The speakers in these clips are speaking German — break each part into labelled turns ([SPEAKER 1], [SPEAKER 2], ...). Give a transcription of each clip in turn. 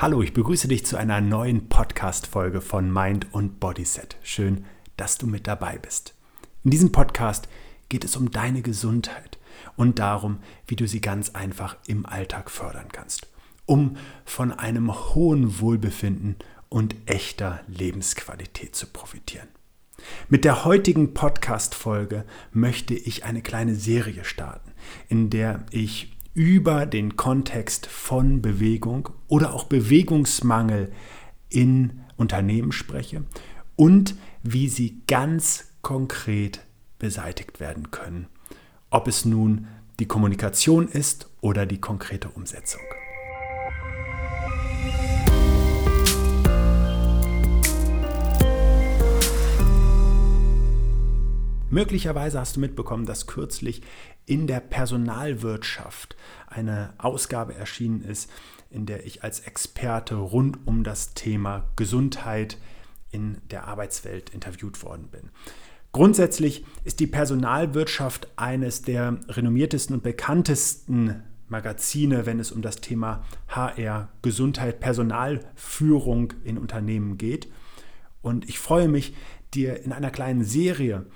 [SPEAKER 1] Hallo, ich begrüße dich zu einer neuen Podcast-Folge von Mind und Bodyset. Schön, dass du mit dabei bist. In diesem Podcast geht es um deine Gesundheit und darum, wie du sie ganz einfach im Alltag fördern kannst, um von einem hohen Wohlbefinden und echter Lebensqualität zu profitieren. Mit der heutigen Podcast-Folge möchte ich eine kleine Serie starten, in der ich über den Kontext von Bewegung oder auch Bewegungsmangel in Unternehmen spreche und wie sie ganz konkret beseitigt werden können. Ob es nun die Kommunikation ist oder die konkrete Umsetzung. Möglicherweise hast du mitbekommen, dass kürzlich in der Personalwirtschaft eine Ausgabe erschienen ist, in der ich als Experte rund um das Thema Gesundheit in der Arbeitswelt interviewt worden bin. Grundsätzlich ist die Personalwirtschaft eines der renommiertesten und bekanntesten Magazine, wenn es um das Thema HR, Gesundheit, Personalführung in Unternehmen geht. Und ich freue mich, dir in einer kleinen Serie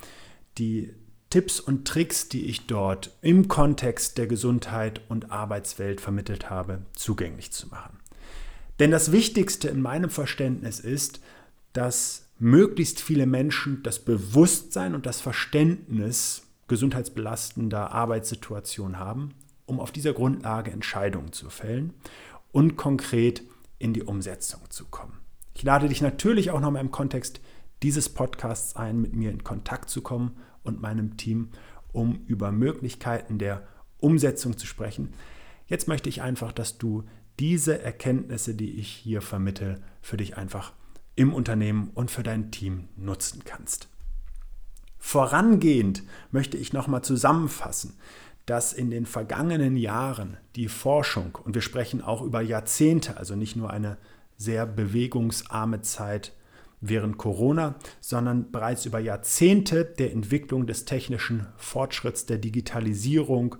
[SPEAKER 1] die Tipps und Tricks, die ich dort im Kontext der Gesundheit und Arbeitswelt vermittelt habe, zugänglich zu machen. Denn das Wichtigste in meinem Verständnis ist, dass möglichst viele Menschen das Bewusstsein und das Verständnis gesundheitsbelastender Arbeitssituationen haben, um auf dieser Grundlage Entscheidungen zu fällen und konkret in die Umsetzung zu kommen. Ich lade dich natürlich auch nochmal im Kontext dieses Podcasts ein, mit mir in Kontakt zu kommen und meinem Team, um über Möglichkeiten der Umsetzung zu sprechen. Jetzt möchte ich einfach, dass du diese Erkenntnisse, die ich hier vermittle, für dich einfach im Unternehmen und für dein Team nutzen kannst. Vorangehend möchte ich nochmal zusammenfassen, dass in den vergangenen Jahren die Forschung, und wir sprechen auch über Jahrzehnte, also nicht nur eine sehr bewegungsarme Zeit während Corona, sondern bereits über Jahrzehnte der Entwicklung des technischen Fortschritts, der Digitalisierung,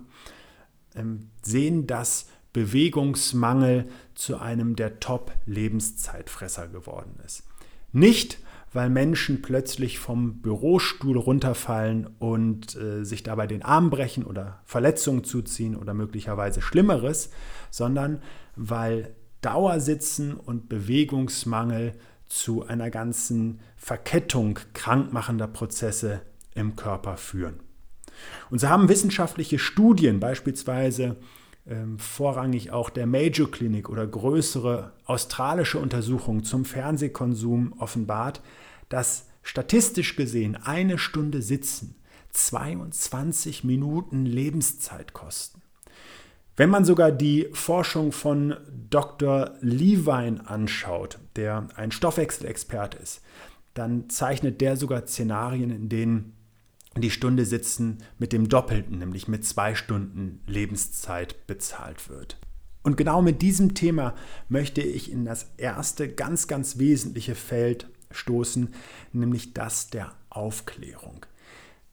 [SPEAKER 1] ähm, sehen, dass Bewegungsmangel zu einem der Top-Lebenszeitfresser geworden ist. Nicht, weil Menschen plötzlich vom Bürostuhl runterfallen und äh, sich dabei den Arm brechen oder Verletzungen zuziehen oder möglicherweise Schlimmeres, sondern weil Dauersitzen und Bewegungsmangel zu einer ganzen Verkettung krankmachender Prozesse im Körper führen. Und so haben wissenschaftliche Studien, beispielsweise ähm, vorrangig auch der Major Clinic oder größere australische Untersuchungen zum Fernsehkonsum offenbart, dass statistisch gesehen eine Stunde Sitzen 22 Minuten Lebenszeit kosten. Wenn man sogar die Forschung von Dr. Levine anschaut, der ein Stoffwechselexperte ist, dann zeichnet der sogar Szenarien, in denen die Stunde Sitzen mit dem Doppelten, nämlich mit zwei Stunden Lebenszeit bezahlt wird. Und genau mit diesem Thema möchte ich in das erste ganz, ganz wesentliche Feld stoßen, nämlich das der Aufklärung.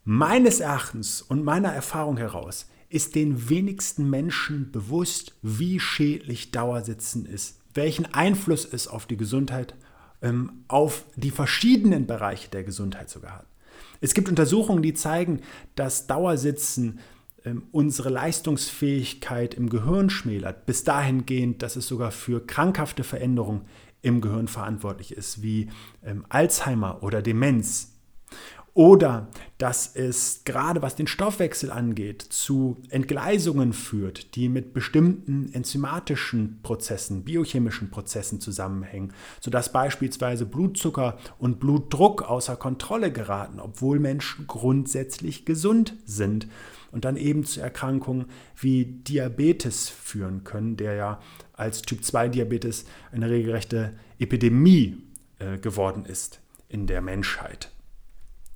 [SPEAKER 1] Meines Erachtens und meiner Erfahrung heraus ist den wenigsten Menschen bewusst, wie schädlich Dauersitzen ist, welchen Einfluss es auf die Gesundheit, ähm, auf die verschiedenen Bereiche der Gesundheit sogar hat. Es gibt Untersuchungen, die zeigen, dass Dauersitzen ähm, unsere Leistungsfähigkeit im Gehirn schmälert, bis dahingehend, dass es sogar für krankhafte Veränderungen im Gehirn verantwortlich ist, wie ähm, Alzheimer oder Demenz. Oder dass es gerade was den Stoffwechsel angeht, zu Entgleisungen führt, die mit bestimmten enzymatischen Prozessen, biochemischen Prozessen zusammenhängen, sodass beispielsweise Blutzucker und Blutdruck außer Kontrolle geraten, obwohl Menschen grundsätzlich gesund sind und dann eben zu Erkrankungen wie Diabetes führen können, der ja als Typ-2-Diabetes eine regelrechte Epidemie äh, geworden ist in der Menschheit.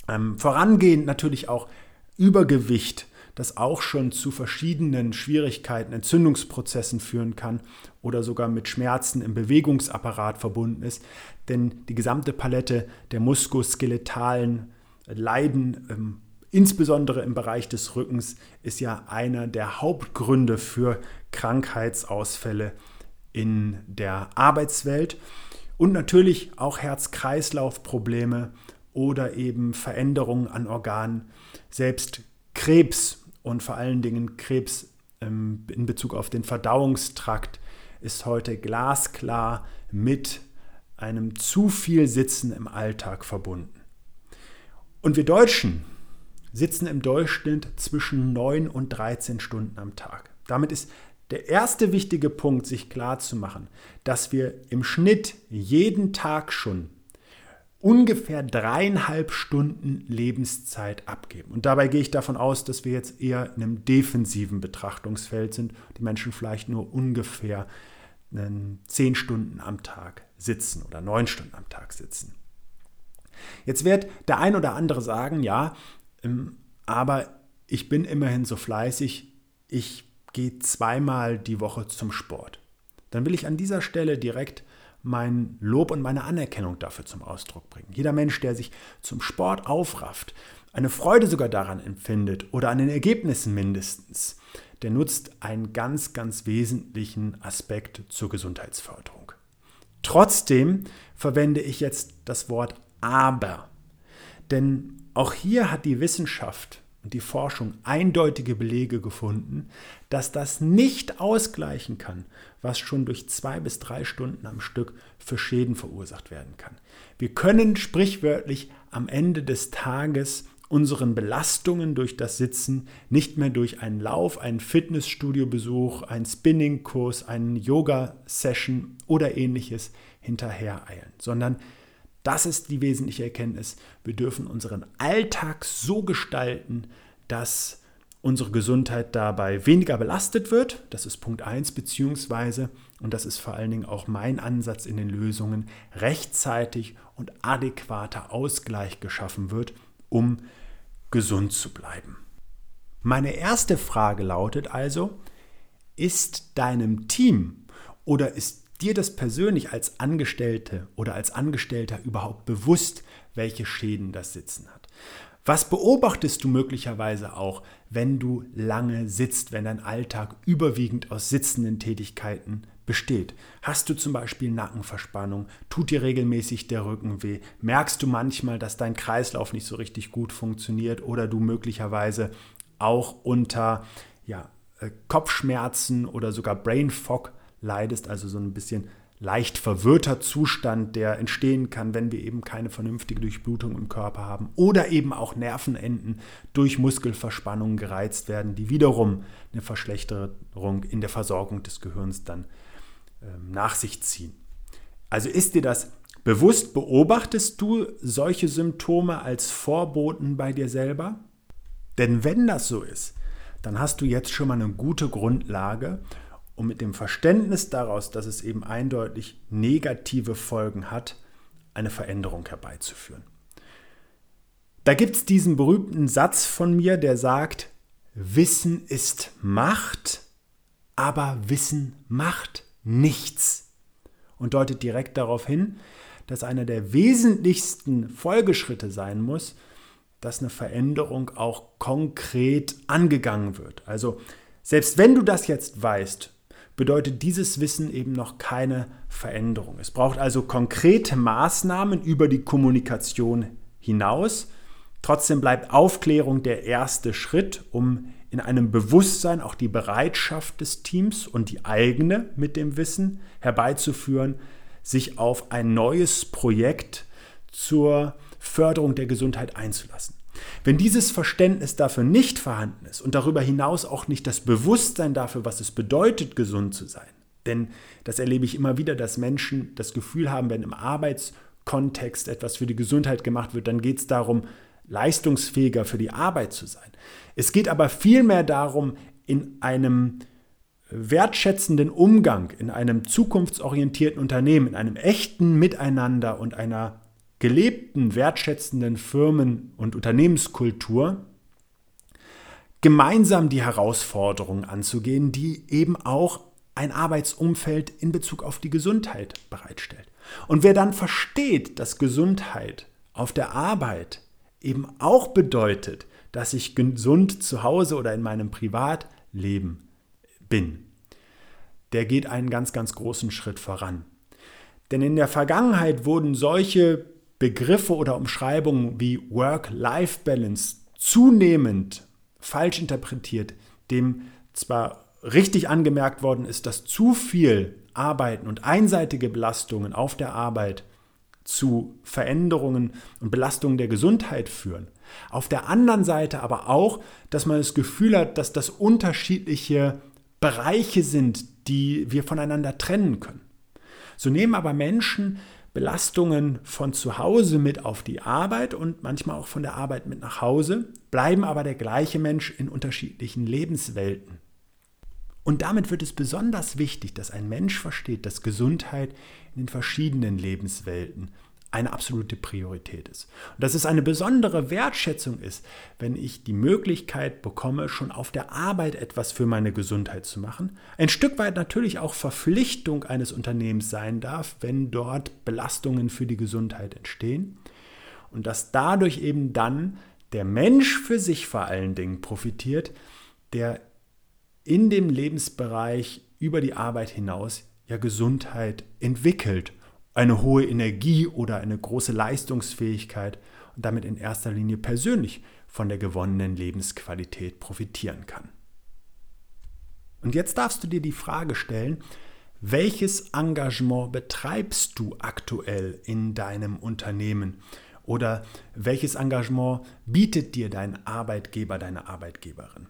[SPEAKER 1] Ähm, vorangehend natürlich auch Übergewicht, das auch schon zu verschiedenen Schwierigkeiten, Entzündungsprozessen führen kann oder sogar mit Schmerzen im Bewegungsapparat verbunden ist. Denn die gesamte Palette der muskuloskeletalen Leiden, ähm, insbesondere im Bereich des Rückens, ist ja einer der Hauptgründe für Krankheitsausfälle in der Arbeitswelt und natürlich auch Herz-Kreislauf-Probleme oder eben Veränderungen an Organen, selbst Krebs und vor allen Dingen Krebs ähm, in Bezug auf den Verdauungstrakt ist heute glasklar mit einem zu viel Sitzen im Alltag verbunden. Und wir Deutschen sitzen im Durchschnitt zwischen 9 und 13 Stunden am Tag. Damit ist der erste wichtige Punkt, sich klar zu machen, dass wir im Schnitt jeden Tag schon ungefähr dreieinhalb Stunden Lebenszeit abgeben. Und dabei gehe ich davon aus, dass wir jetzt eher in einem defensiven Betrachtungsfeld sind, die Menschen vielleicht nur ungefähr zehn Stunden am Tag sitzen oder neun Stunden am Tag sitzen. Jetzt wird der ein oder andere sagen, ja, ähm, aber ich bin immerhin so fleißig, ich gehe zweimal die Woche zum Sport. Dann will ich an dieser Stelle direkt mein Lob und meine Anerkennung dafür zum Ausdruck bringen. Jeder Mensch, der sich zum Sport aufrafft, eine Freude sogar daran empfindet oder an den Ergebnissen mindestens, der nutzt einen ganz, ganz wesentlichen Aspekt zur Gesundheitsförderung. Trotzdem verwende ich jetzt das Wort aber. Denn auch hier hat die Wissenschaft und die Forschung eindeutige Belege gefunden, dass das nicht ausgleichen kann, was schon durch zwei bis drei Stunden am Stück für Schäden verursacht werden kann. Wir können sprichwörtlich am Ende des Tages unseren Belastungen durch das Sitzen nicht mehr durch einen Lauf, einen Fitnessstudio-Besuch, einen Spinning-Kurs, einen Yoga-Session oder ähnliches hinterhereilen, sondern das ist die wesentliche Erkenntnis. Wir dürfen unseren Alltag so gestalten, dass unsere Gesundheit dabei weniger belastet wird. Das ist Punkt 1, beziehungsweise, und das ist vor allen Dingen auch mein Ansatz in den Lösungen, rechtzeitig und adäquater Ausgleich geschaffen wird, um gesund zu bleiben. Meine erste Frage lautet also, ist deinem Team oder ist dir das persönlich als Angestellte oder als Angestellter überhaupt bewusst, welche Schäden das Sitzen hat? Was beobachtest du möglicherweise auch, wenn du lange sitzt, wenn dein Alltag überwiegend aus sitzenden Tätigkeiten besteht? Hast du zum Beispiel Nackenverspannung? Tut dir regelmäßig der Rücken weh? Merkst du manchmal, dass dein Kreislauf nicht so richtig gut funktioniert oder du möglicherweise auch unter ja, äh, Kopfschmerzen oder sogar Brain Fog leidest, also so ein bisschen leicht verwirrter Zustand, der entstehen kann, wenn wir eben keine vernünftige Durchblutung im Körper haben oder eben auch Nervenenden durch Muskelverspannungen gereizt werden, die wiederum eine Verschlechterung in der Versorgung des Gehirns dann ähm, nach sich ziehen. Also ist dir das bewusst, beobachtest du solche Symptome als Vorboten bei dir selber? Denn wenn das so ist, dann hast du jetzt schon mal eine gute Grundlage, und mit dem Verständnis daraus, dass es eben eindeutig negative Folgen hat, eine Veränderung herbeizuführen. Da gibt es diesen berühmten Satz von mir, der sagt, Wissen ist Macht, aber Wissen macht nichts. Und deutet direkt darauf hin, dass einer der wesentlichsten Folgeschritte sein muss, dass eine Veränderung auch konkret angegangen wird. Also selbst wenn du das jetzt weißt bedeutet dieses Wissen eben noch keine Veränderung. Es braucht also konkrete Maßnahmen über die Kommunikation hinaus. Trotzdem bleibt Aufklärung der erste Schritt, um in einem Bewusstsein auch die Bereitschaft des Teams und die eigene mit dem Wissen herbeizuführen, sich auf ein neues Projekt zur Förderung der Gesundheit einzulassen. Wenn dieses Verständnis dafür nicht vorhanden ist und darüber hinaus auch nicht das Bewusstsein dafür, was es bedeutet, gesund zu sein, denn das erlebe ich immer wieder, dass Menschen das Gefühl haben, wenn im Arbeitskontext etwas für die Gesundheit gemacht wird, dann geht es darum, leistungsfähiger für die Arbeit zu sein. Es geht aber vielmehr darum, in einem wertschätzenden Umgang, in einem zukunftsorientierten Unternehmen, in einem echten Miteinander und einer gelebten, wertschätzenden Firmen- und Unternehmenskultur gemeinsam die Herausforderungen anzugehen, die eben auch ein Arbeitsumfeld in Bezug auf die Gesundheit bereitstellt. Und wer dann versteht, dass Gesundheit auf der Arbeit eben auch bedeutet, dass ich gesund zu Hause oder in meinem Privatleben bin, der geht einen ganz, ganz großen Schritt voran. Denn in der Vergangenheit wurden solche Begriffe oder Umschreibungen wie Work-Life-Balance zunehmend falsch interpretiert, dem zwar richtig angemerkt worden ist, dass zu viel Arbeiten und einseitige Belastungen auf der Arbeit zu Veränderungen und Belastungen der Gesundheit führen. Auf der anderen Seite aber auch, dass man das Gefühl hat, dass das unterschiedliche Bereiche sind, die wir voneinander trennen können. So nehmen aber Menschen Belastungen von zu Hause mit auf die Arbeit und manchmal auch von der Arbeit mit nach Hause, bleiben aber der gleiche Mensch in unterschiedlichen Lebenswelten. Und damit wird es besonders wichtig, dass ein Mensch versteht, dass Gesundheit in den verschiedenen Lebenswelten eine absolute Priorität ist. Und dass es eine besondere Wertschätzung ist, wenn ich die Möglichkeit bekomme, schon auf der Arbeit etwas für meine Gesundheit zu machen. Ein Stück weit natürlich auch Verpflichtung eines Unternehmens sein darf, wenn dort Belastungen für die Gesundheit entstehen. Und dass dadurch eben dann der Mensch für sich vor allen Dingen profitiert, der in dem Lebensbereich über die Arbeit hinaus ja Gesundheit entwickelt, eine hohe Energie oder eine große Leistungsfähigkeit und damit in erster Linie persönlich von der gewonnenen Lebensqualität profitieren kann. Und jetzt darfst du dir die Frage stellen, welches Engagement betreibst du aktuell in deinem Unternehmen? Oder welches Engagement bietet dir dein Arbeitgeber, deine Arbeitgeberin?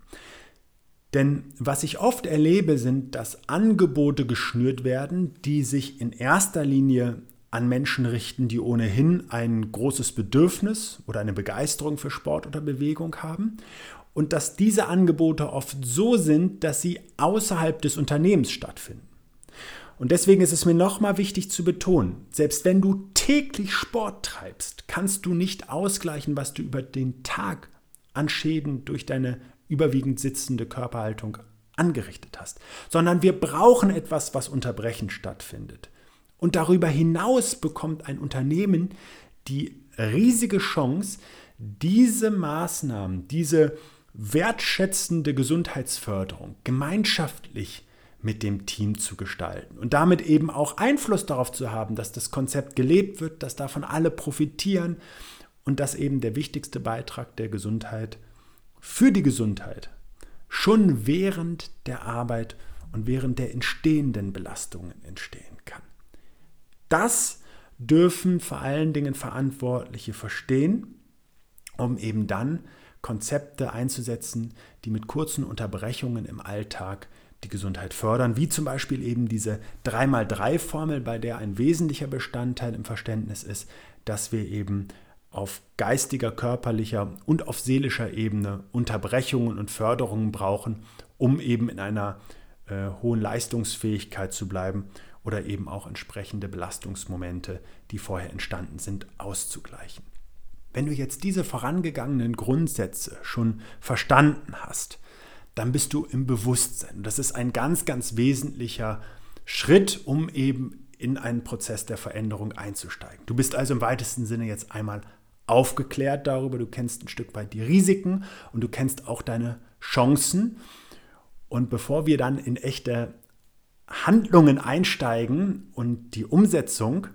[SPEAKER 1] Denn was ich oft erlebe, sind, dass Angebote geschnürt werden, die sich in erster Linie an Menschen richten, die ohnehin ein großes Bedürfnis oder eine Begeisterung für Sport oder Bewegung haben. Und dass diese Angebote oft so sind, dass sie außerhalb des Unternehmens stattfinden. Und deswegen ist es mir nochmal wichtig zu betonen, selbst wenn du täglich Sport treibst, kannst du nicht ausgleichen, was du über den Tag an Schäden durch deine überwiegend sitzende Körperhaltung angerichtet hast, sondern wir brauchen etwas, was unterbrechend stattfindet. Und darüber hinaus bekommt ein Unternehmen die riesige Chance, diese Maßnahmen, diese wertschätzende Gesundheitsförderung gemeinschaftlich mit dem Team zu gestalten und damit eben auch Einfluss darauf zu haben, dass das Konzept gelebt wird, dass davon alle profitieren und dass eben der wichtigste Beitrag der Gesundheit für die Gesundheit schon während der Arbeit und während der entstehenden Belastungen entstehen kann. Das dürfen vor allen Dingen Verantwortliche verstehen, um eben dann Konzepte einzusetzen, die mit kurzen Unterbrechungen im Alltag die Gesundheit fördern, wie zum Beispiel eben diese 3x3-Formel, bei der ein wesentlicher Bestandteil im Verständnis ist, dass wir eben auf geistiger, körperlicher und auf seelischer Ebene Unterbrechungen und Förderungen brauchen, um eben in einer äh, hohen Leistungsfähigkeit zu bleiben oder eben auch entsprechende Belastungsmomente, die vorher entstanden sind, auszugleichen. Wenn du jetzt diese vorangegangenen Grundsätze schon verstanden hast, dann bist du im Bewusstsein. Das ist ein ganz, ganz wesentlicher Schritt, um eben in einen Prozess der Veränderung einzusteigen. Du bist also im weitesten Sinne jetzt einmal aufgeklärt darüber, du kennst ein Stück weit die Risiken und du kennst auch deine Chancen. Und bevor wir dann in echte Handlungen einsteigen und die Umsetzung,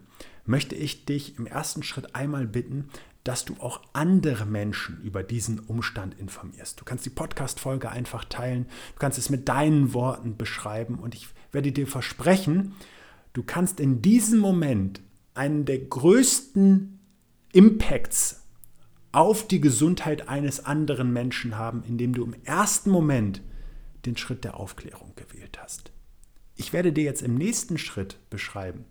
[SPEAKER 1] möchte ich dich im ersten Schritt einmal bitten, dass du auch andere Menschen über diesen Umstand informierst. Du kannst die Podcast-Folge einfach teilen, du kannst es mit deinen Worten beschreiben und ich werde dir versprechen, du kannst in diesem Moment einen der größten Impacts auf die Gesundheit eines anderen Menschen haben, indem du im ersten Moment den Schritt der Aufklärung gewählt hast. Ich werde dir jetzt im nächsten Schritt beschreiben,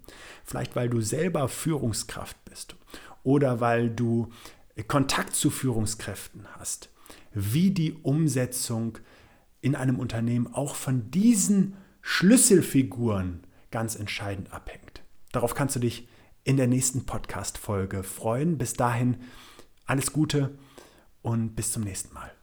[SPEAKER 1] vielleicht weil du selber Führungskraft bist oder weil du Kontakt zu Führungskräften hast, wie die Umsetzung in einem Unternehmen auch von diesen Schlüsselfiguren ganz entscheidend abhängt. Darauf kannst du dich in der nächsten Podcast-Folge freuen. Bis dahin alles Gute und bis zum nächsten Mal.